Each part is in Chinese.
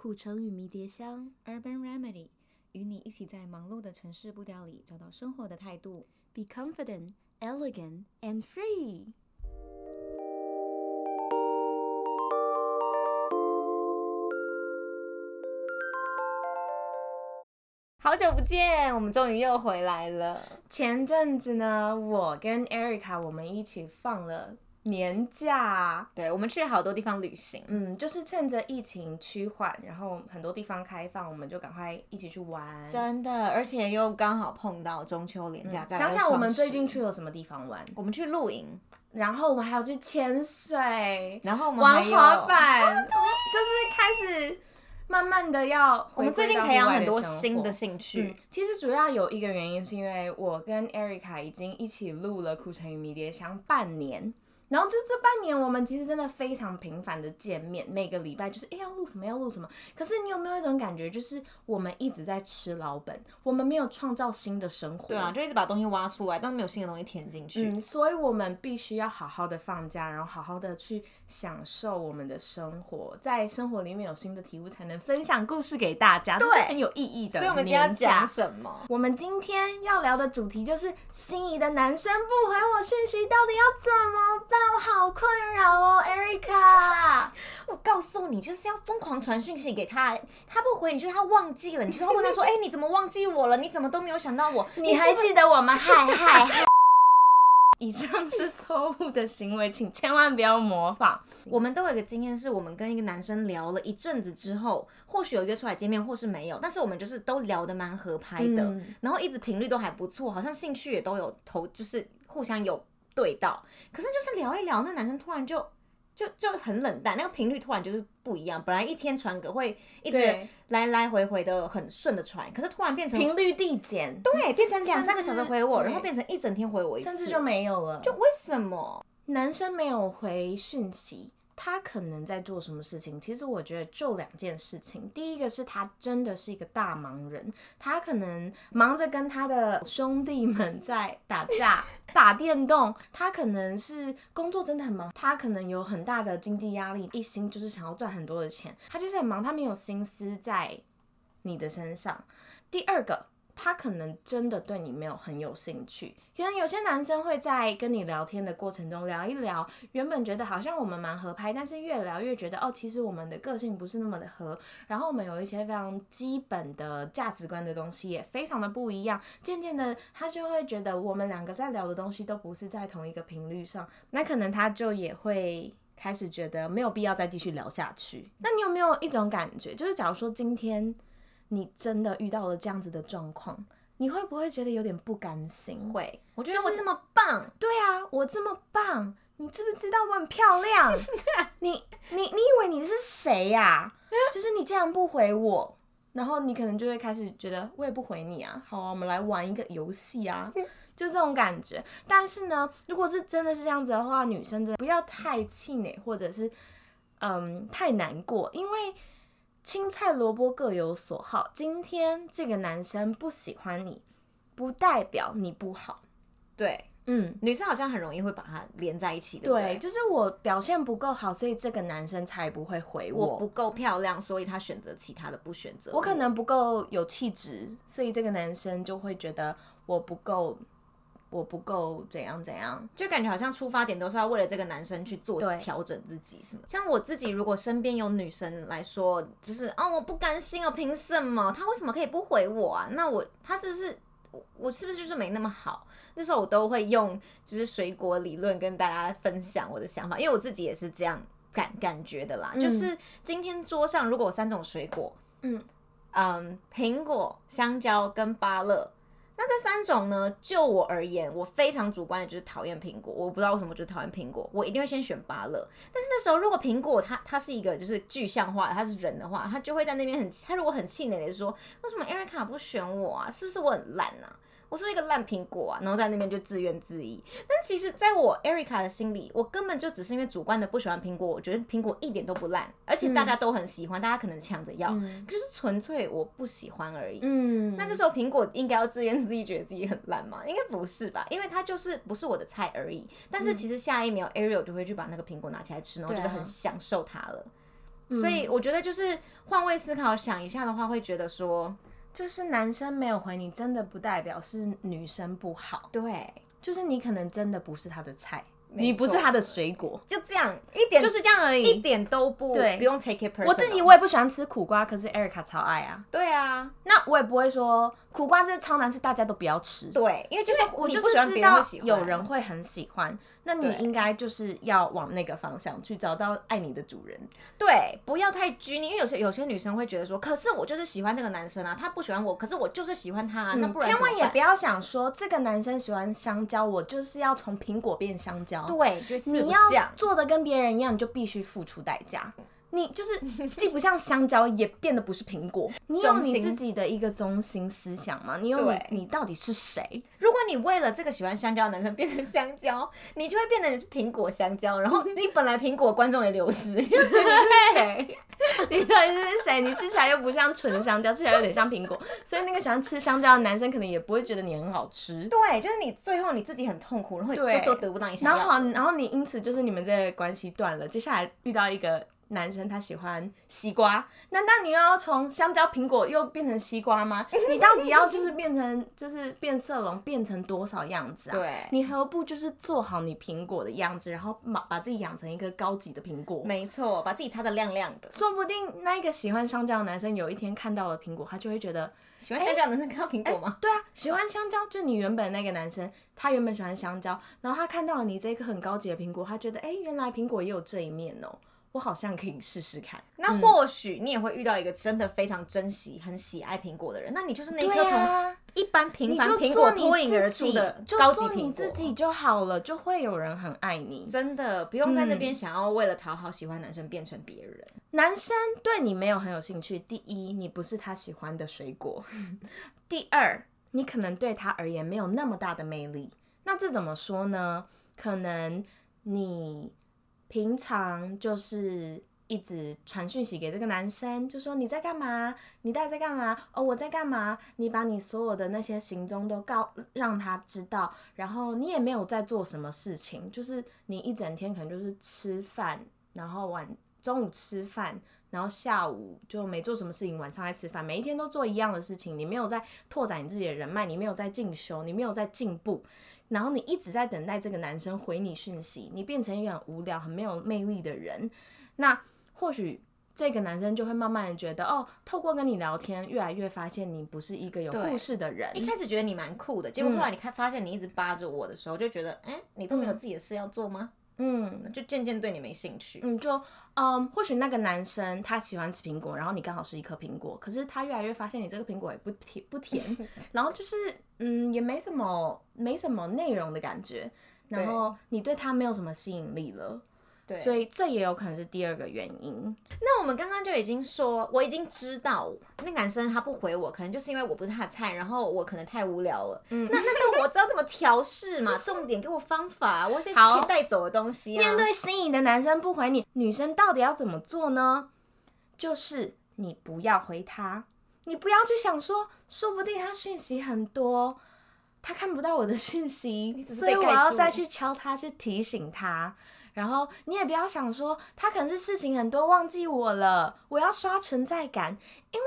苦橙与迷迭香，Urban Remedy，与你一起在忙碌的城市步调里找到生活的态度。Be confident, elegant, and free。好久不见，我们终于又回来了。前阵子呢，我跟 Erica 我们一起放了。年假，对，我们去了好多地方旅行，嗯，就是趁着疫情趋缓，然后很多地方开放，我们就赶快一起去玩。真的，而且又刚好碰到中秋连假，嗯。想想我们最近去了什么地方玩？我们去露营，然后我们还要去潜水，然后我们玩滑板，啊，就是开始慢慢的要。我们最近培养很多新的兴趣，嗯。其实主要有一个原因是因为我跟 Erica 已经一起录了《苦橙与迷迭香》半年。然后就这半年，我们其实真的非常频繁的见面，每个礼拜就是哎要录什么要录什么。可是你有没有一种感觉，就是我们一直在吃老本，我们没有创造新的生活。对啊，就一直把东西挖出来，但没有新的东西填进去。嗯，所以我们必须要好好的放假，然后好好的去享受我们的生活，在生活里面有新的体悟，才能分享故事给大家，对，这是很有意义的。所以我们今天要讲什么？我们今天要聊的主题就是心仪的男生不回我讯息，到底要怎么办？我好困扰哦，Erica。我告诉你，就是要疯狂传讯息给他，他不回你，就是他忘记了，你就要问他说：“哎、欸，你怎么忘记我了？你怎么都没有想到我？你还记得我吗？”嗨嗨嗨！以上是错误的行为，请千万不要模仿。我们都有一个经验，是我们跟一个男生聊了一阵子之后，或许有约出来见面，或是没有，但是我们就是都聊得蛮合拍的，嗯、然后一直频率都还不错，好像兴趣也都有投，就是互相有。对到，可是就是聊一聊，那男生突然就就就很冷淡，那个频率突然就是不一样。本来一天传个会一直来来回回的很顺的传，可是突然变成频率递减，对，变成两三个小时回我，然后变成一整天回我一次，甚至就没有了。就为什么男生没有回讯息？他可能在做什么事情？其实我觉得就两件事情。第一个是他真的是一个大忙人，他可能忙着跟他的兄弟们在打架、打电动。他可能是工作真的很忙，他可能有很大的经济压力，一心就是想要赚很多的钱。他就是很忙，他没有心思在你的身上。第二个。他可能真的对你没有很有兴趣，可能有些男生会在跟你聊天的过程中聊一聊，原本觉得好像我们蛮合拍，但是越聊越觉得哦，其实我们的个性不是那么的合，然后我们有一些非常基本的价值观的东西也非常的不一样，渐渐的他就会觉得我们两个在聊的东西都不是在同一个频率上，那可能他就也会开始觉得没有必要再继续聊下去。那你有没有一种感觉，就是假如说今天，你真的遇到了这样子的状况，你会不会觉得有点不甘心？会，我觉得我这么棒，对啊，我这么棒，你知不知道我很漂亮？你你你以为你是谁呀？就是你这样不回我，然后你可能就会开始觉得我也不回你啊。好啊，我们来玩一个游戏啊，就这种感觉。但是呢，如果是真的是这样子的话，女生真的不要太气馁，或者是嗯太难过，因为。青菜萝卜各有所好。今天这个男生不喜欢你，不代表你不好。对，嗯，女生好像很容易会把它连在一起，对不对？对，就是我表现不够好，所以这个男生才不会回我。我不够漂亮，所以他选择其他的，不选择我。我可能不够有气质，所以这个男生就会觉得我不够。我不够怎样怎样，就感觉好像出发点都是要为了这个男生去做调整自己，什么？像我自己，如果身边有女生来说，就是啊，我不甘心哦，凭什么？他为什么可以不回我啊？那我他是不是我是不是就是没那么好？那时候我都会用就是水果理论跟大家分享我的想法，因为我自己也是这样感感觉的啦。嗯、就是今天桌上如果有三种水果，嗯嗯，苹果、香蕉跟芭乐。那这三种呢？就我而言，我非常主观的就是讨厌苹果。我不知道为什么就讨厌苹果，我一定会先选芭乐。但是那时候，如果苹果它它是一个就是具象化的，它是人的话，他就会在那边很，他如果很气馁的说，为什么 Erica 不选我啊？是不是我很烂啊？我是一个烂苹果啊，然后在那边就自怨自艾。但其实，在我 Erica 的心里，我根本就只是因为主观的不喜欢苹果。我觉得苹果一点都不烂，而且大家都很喜欢，嗯、大家可能抢着要，嗯、就是纯粹我不喜欢而已。嗯，那这时候苹果应该要自怨自艾，觉得自己很烂吗？应该不是吧？因为它就是不是我的菜而已。但是其实下一秒、嗯、Ariel 就会去把那个苹果拿起来吃，然后觉得很享受它了。嗯、所以我觉得就是换位思考想一下的话，会觉得说，就是男生没有回你，真的不代表是女生不好。对，就是你可能真的不是他的菜。你不是他的水果，就这样一点，就是这样而已，一点都不对，不用 take it personal。我自己我也不喜欢吃苦瓜，可是 Erica 超爱啊。对啊，那我也不会说苦瓜真的超难吃，大家都不要吃。对，因为就是我就是知道有人会很喜欢，那你应该就是要往那个方向去找到爱你的主人。对，不要太拘泥，因为有些有些女生会觉得说，可是我就是喜欢那个男生啊，他不喜欢我，可是我就是喜欢他啊。那不然千万也不要想说这个男生喜欢香蕉，我就是要从苹果变香蕉。对，就是。你要做的跟别人一样，你就必须付出代价。你就是既不像香蕉，也变得不是苹果。你有你自己的一个中心思想吗？你有你，你到底是谁？如果你为了这个喜欢香蕉的男生变成香蕉，你就会变成苹果香蕉。然后 你本来苹果观众也流失，对，你到底是谁？你吃起来又不像纯香蕉，吃起来有点像苹果，所以那个喜欢吃香蕉的男生可能也不会觉得你很好吃。对，就是你最后你自己很痛苦，然后都都得不到你想要。然后好，然后你因此就是你们这个关系断了。接下来遇到一个。男生他喜欢西瓜，难道你又要从香蕉、苹果又变成西瓜吗？你到底要就是变成就是变色龙，变成多少样子啊？对，你何不就是做好你苹果的样子，然后把把自己养成一个高级的苹果？没错，把自己擦的亮亮的。说不定那一个喜欢香蕉的男生有一天看到了苹果，他就会觉得喜欢香蕉的男生看到苹果吗？对啊，喜欢香蕉，就你原本那个男生，他原本喜欢香蕉，然后他看到了你这个很高级的苹果，他觉得哎，原来苹果也有这一面哦。我好像可以试试看。那或许你也会遇到一个真的非常珍惜、很喜爱苹果的人。那你就是那颗从一般平凡苹果脱颖而出的高级苹果，你自己就好了，就会有人很爱你。真的不用在那边想要为了讨好喜欢男生变成别人。男生对你没有很有兴趣。第一，你不是他喜欢的水果；第二，你可能对他而言没有那么大的魅力。那这怎么说呢？可能你。平常就是一直传讯息给这个男生，就说你在干嘛？你到底在干嘛？哦，我在干嘛？你把你所有的那些行踪都告让他知道，然后你也没有在做什么事情，就是你一整天可能就是吃饭，然后晚中午吃饭，然后下午就没做什么事情，晚上来吃饭，每一天都做一样的事情，你没有在拓展你自己的人脉，你没有在进修，你没有在进步。然后你一直在等待这个男生回你讯息，你变成一个很无聊、很没有魅力的人。那或许这个男生就会慢慢的觉得，哦，透过跟你聊天，越来越发现你不是一个有故事的人。一开始觉得你蛮酷的，结果后来你看发现你一直扒着我的时候，就觉得，哎、嗯，你都没有自己的事要做吗？嗯，就渐渐对你没兴趣。嗯，就嗯，或许那个男生他喜欢吃苹果，然后你刚好是一颗苹果，可是他越来越发现你这个苹果也不甜不甜，然后就是嗯，也没什么没什么内容的感觉，然后你对他没有什么吸引力了。对，所以这也有可能是第二个原因。那我们刚刚就已经说，我已经知道那男生他不回我，可能就是因为我不是他的菜，然后我可能太无聊了。嗯，那那那我知道怎么调试嘛？重点给我方法，我先可以带走的东西啊。面对心仪的男生不回你，女生到底要怎么做呢？就是你不要回他，你不要去想说，说不定他讯息很多，他看不到我的讯息，所以我要再去敲他，去提醒他。然后你也不要想说他可能是事情很多忘记我了，我要刷存在感。因为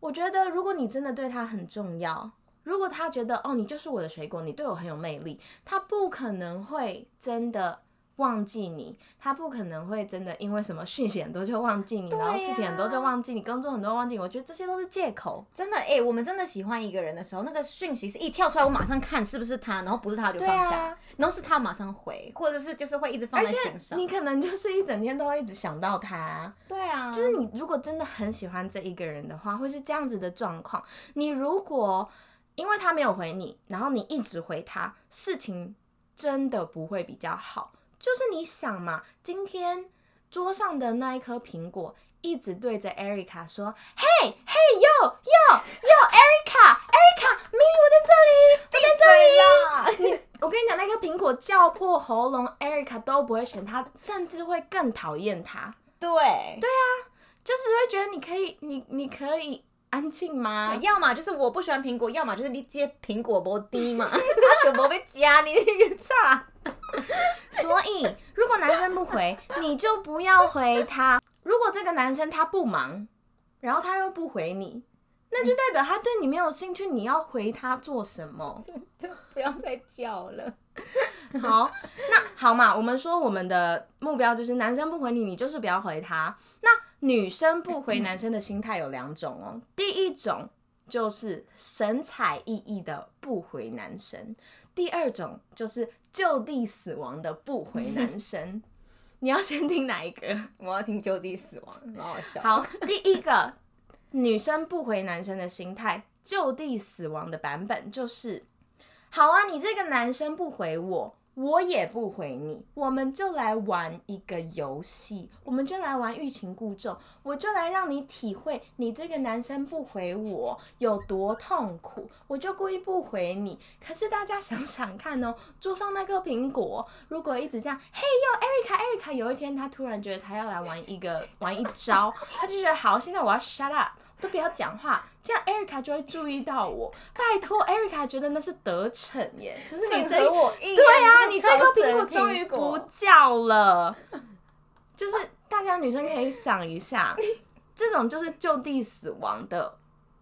我觉得如果你真的对他很重要，如果他觉得哦，你就是我的水果，你对我很有魅力，他不可能会真的。忘记你，他不可能会真的因为什么讯息很多就忘记你，啊、然后事情很多就忘记你，工作很多忘记你。我觉得这些都是借口。真的，哎、欸，我们真的喜欢一个人的时候，那个讯息是一跳出来，我马上看是不是他，然后不是他就放下，啊、然后是他马上回，或者是就是会一直放在心上。你可能就是一整天都会一直想到他。对啊，就是你如果真的很喜欢这一个人的话，会是这样子的状况。你如果因为他没有回你，然后你一直回他，事情真的不会比较好。就是你想嘛，今天桌上的那一颗苹果一直对着 Erica 说：“嘿，嘿，哟，哟，哟，Erica，Erica，咪，我在这里，我在这里。”你，我跟你讲，那颗苹果叫破喉咙，Erica 都不会选它，甚至会更讨厌它。对，对啊，就是会觉得你可以，你你可以安静吗？要么就是我不喜欢苹果，要么就是你接苹果不低嘛，他就不会加你那个差。所以，如果男生不回，你就不要回他。如果这个男生他不忙，然后他又不回你，那就代表他对你没有兴趣。你要回他做什么？就就不要再叫了。好，那好嘛，我们说我们的目标就是男生不回你，你就是不要回他。那女生不回男生的心态有两种哦。第一种就是神采奕奕的不回男生，第二种就是就地死亡的不回男生。你要先听哪一个？我要听就地死亡，蛮好笑。好，第一个女生不回男生的心态，就地死亡的版本就是。好啊，你这个男生不回我，我也不回你，我们就来玩一个游戏，我们就来玩欲擒故纵，我就来让你体会你这个男生不回我有多痛苦，我就故意不回你。可是大家想想看哦，桌上那个苹果，如果一直这样，嘿哟，Erica，Erica，有一天他突然觉得他要来玩一个玩一招，他就觉得好，现在我要 shut up。都不要讲话，这样 Erica 就会注意到我。拜托，Erica 觉得那是得逞耶，就是你这我对啊，你这颗苹果终于不叫了。就是大家女生可以想一下，这种就是就地死亡的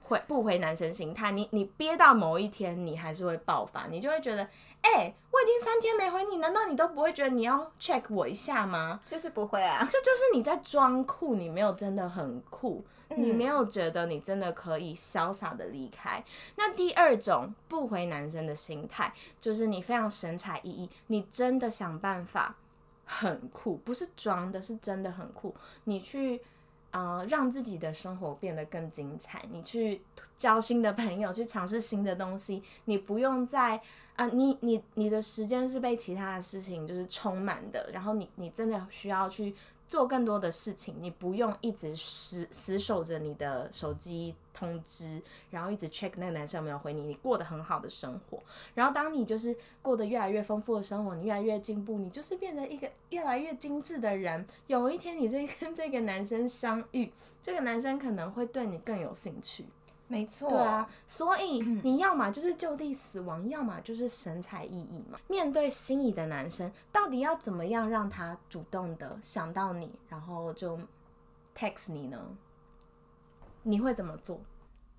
回不回男生心态。你你憋到某一天，你还是会爆发，你就会觉得，哎、欸，我已经三天没回你，难道你都不会觉得你要 check 我一下吗？就是不会啊，这就是你在装酷，你没有真的很酷。你没有觉得你真的可以潇洒的离开？那第二种不回男生的心态，就是你非常神采奕奕，你真的想办法很酷，不是装的，是真的很酷。你去啊让自己的生活变得更精彩，你去交新的朋友，去尝试新的东西，你不用再啊、你你你的时间是被其他的事情就是充满的，然后你你真的需要去。做更多的事情，你不用一直死死守着你的手机通知，然后一直 check 那个男生有没有回你。你过得很好的生活，然后当你就是过得越来越丰富的生活，你越来越进步，你就是变成一个越来越精致的人。有一天，你在跟这个男生相遇，这个男生可能会对你更有兴趣。没错，对啊，所以你要么就是就地死亡，要么就是神采奕奕嘛。面对心仪的男生，到底要怎么样让他主动的想到你，然后就 text 你呢？你会怎么做？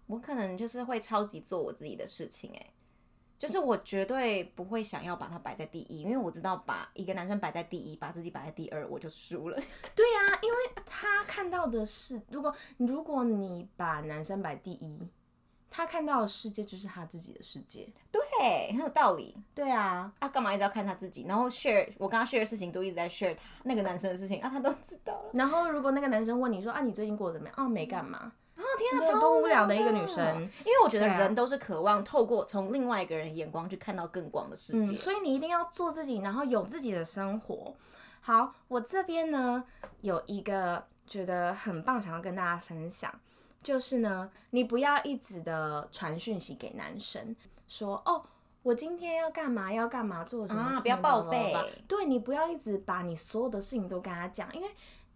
我可能就是会超级做我自己的事情，哎，就是我绝对不会想要把他摆在第一，因为我知道把一个男生摆在第一，把自己摆在第二，我就输了。对呀，因为他看到的是，如果如果你把男生摆第一，他看到的世界就是他自己的世界。对，很有道理。对啊，啊，干嘛一直要看他自己？然后 share 我跟他 share 的事情都一直在 share 他那个男生的事情啊，他都知道了。然后如果那个男生问你说啊，你最近过得怎么样？啊，没干嘛。啊，天啊，超多无聊的一个女生。因为我觉得人都是渴望透过从另外一个人眼光去看到更广的世界。嗯，所以你一定要做自己，然后有自己的生活。好，我这边呢有一个觉得很棒，想要跟大家分享，就是呢，你不要一直的传讯息给男生，说哦，我今天要干嘛，要干嘛，做什么，啊，不要报备。对，你不要一直把你所有的事情都跟他讲，因为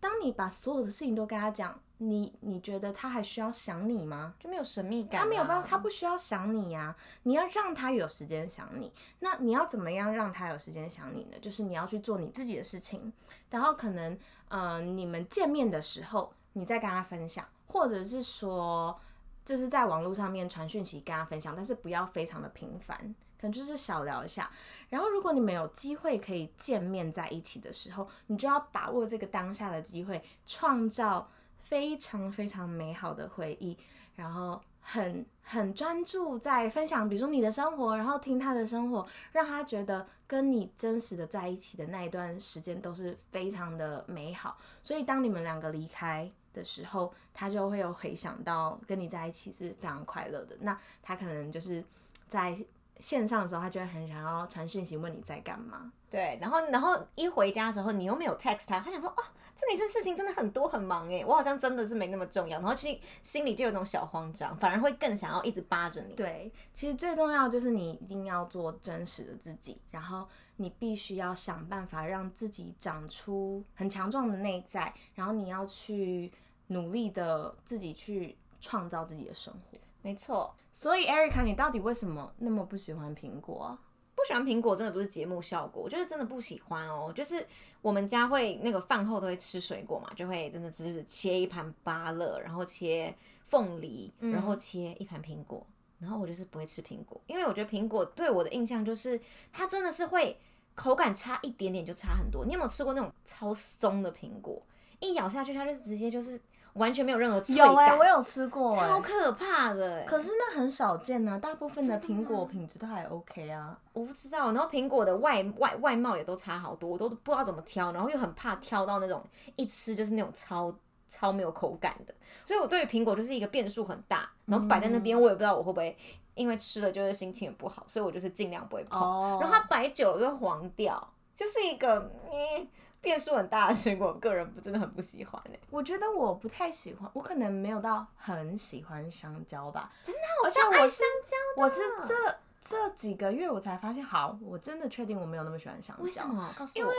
当你把所有的事情都跟他讲，你你觉得他还需要想你吗？就没有神秘感。他没有办法，他不需要想你呀。你要让他有时间想你。那你要怎么样让他有时间想你呢？就是你要去做你自己的事情，然后可能呃，你们见面的时候，你再跟他分享，或者是说，就是在网络上面传讯息跟他分享，但是不要非常的频繁，可能就是小聊一下。然后如果你们有机会可以见面在一起的时候，你就要把握这个当下的机会，创造。非常非常美好的回忆，然后很很专注在分享，比如说你的生活，然后听他的生活，让他觉得跟你真实的在一起的那一段时间都是非常的美好。所以当你们两个离开的时候，他就会有回想到跟你在一起是非常快乐的。那他可能就是在线上的时候，他就会很想要传讯息问你在干嘛。对，然后然后一回家的时候，你又没有 text 他，他想说哦。这女生事情真的很多很忙哎，我好像真的是没那么重要，然后其实心里就有种小慌张，反而会更想要一直扒着你。对，其实最重要就是你一定要做真实的自己，然后你必须要想办法让自己长出很强壮的内在，然后你要去努力的自己去创造自己的生活。没错，所以 Erica，你到底为什么那么不喜欢苹果？不不喜欢苹果，真的不是节目效果，我觉得真的不喜欢哦。就是我们家会那个饭后都会吃水果嘛，就会真的就是切一盘芭乐，然后切凤梨，然后切一盘苹果，嗯、然后我就是不会吃苹果，因为我觉得苹果对我的印象就是它真的是会口感差一点点就差很多。你有没有吃过那种超松的苹果？一咬下去它就直接就是。完全没有任何脆感。有哎、欸，我有吃过、欸，超可怕的、欸。可是那很少见呢、啊，大部分的苹果品质都还 OK 啊。我不知道，然后苹果的外外外貌也都差好多，我都不知道怎么挑，然后又很怕挑到那种一吃就是那种超超没有口感的。所以我对于苹果就是一个变数很大，然后摆在那边，我也不知道我会不会因为吃了就是心情也不好，所以我就是尽量不会碰。Oh. 然后它摆久了就黄掉，就是一个嗯。变数很大的水果，我个人不真的很不喜欢哎、欸。我觉得我不太喜欢，我可能没有到很喜欢香蕉吧。真的，我像我香蕉。我是这这几个月我才发现，好，我真的确定我没有那么喜欢香蕉。为什么？告诉我。因为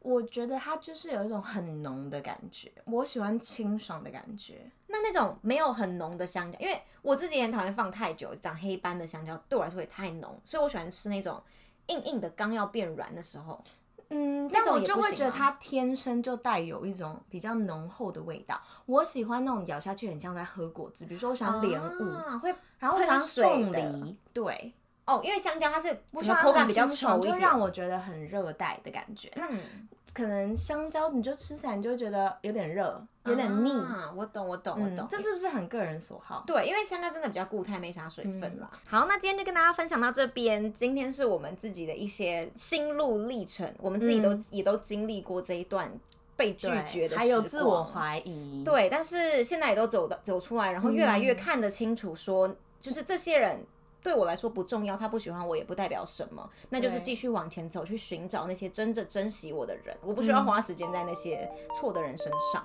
我觉得它就是有一种很浓的感觉，我喜欢清爽的感觉。那那种没有很浓的香蕉，因为我自己也很讨厌放太久长黑斑的香蕉，对我来说也太浓，所以我喜欢吃那种硬硬的，刚要变软的时候。嗯，但我就会觉得它天生就带有一种比较浓厚的味道。我喜欢那种咬下去很像在喝果汁，比如说我喜欢莲雾，会，然后我喜欢凤梨，对，哦，因为香蕉它是我觉得口感比较稠一点，就让我觉得很热带的感觉。那可能香蕉你就吃起来你就会觉得有点热，有点腻。啊，我懂，我懂，我懂。这是不是很个人所好？对，因为香蕉真的比较固态，没啥水分啦。好，那今天就跟大家分享到这边。今天是我们自己的一些心路历程，我们自己都也都经历过这一段被拒绝的，还有自我怀疑。对，但是现在也都走的走出来，然后越来越看得清楚，说就是这些人。对我来说不重要，他不喜欢我也不代表什么，那就是继续往前走，去寻找那些真正珍惜我的人。我不需要花时间在那些错的人身上。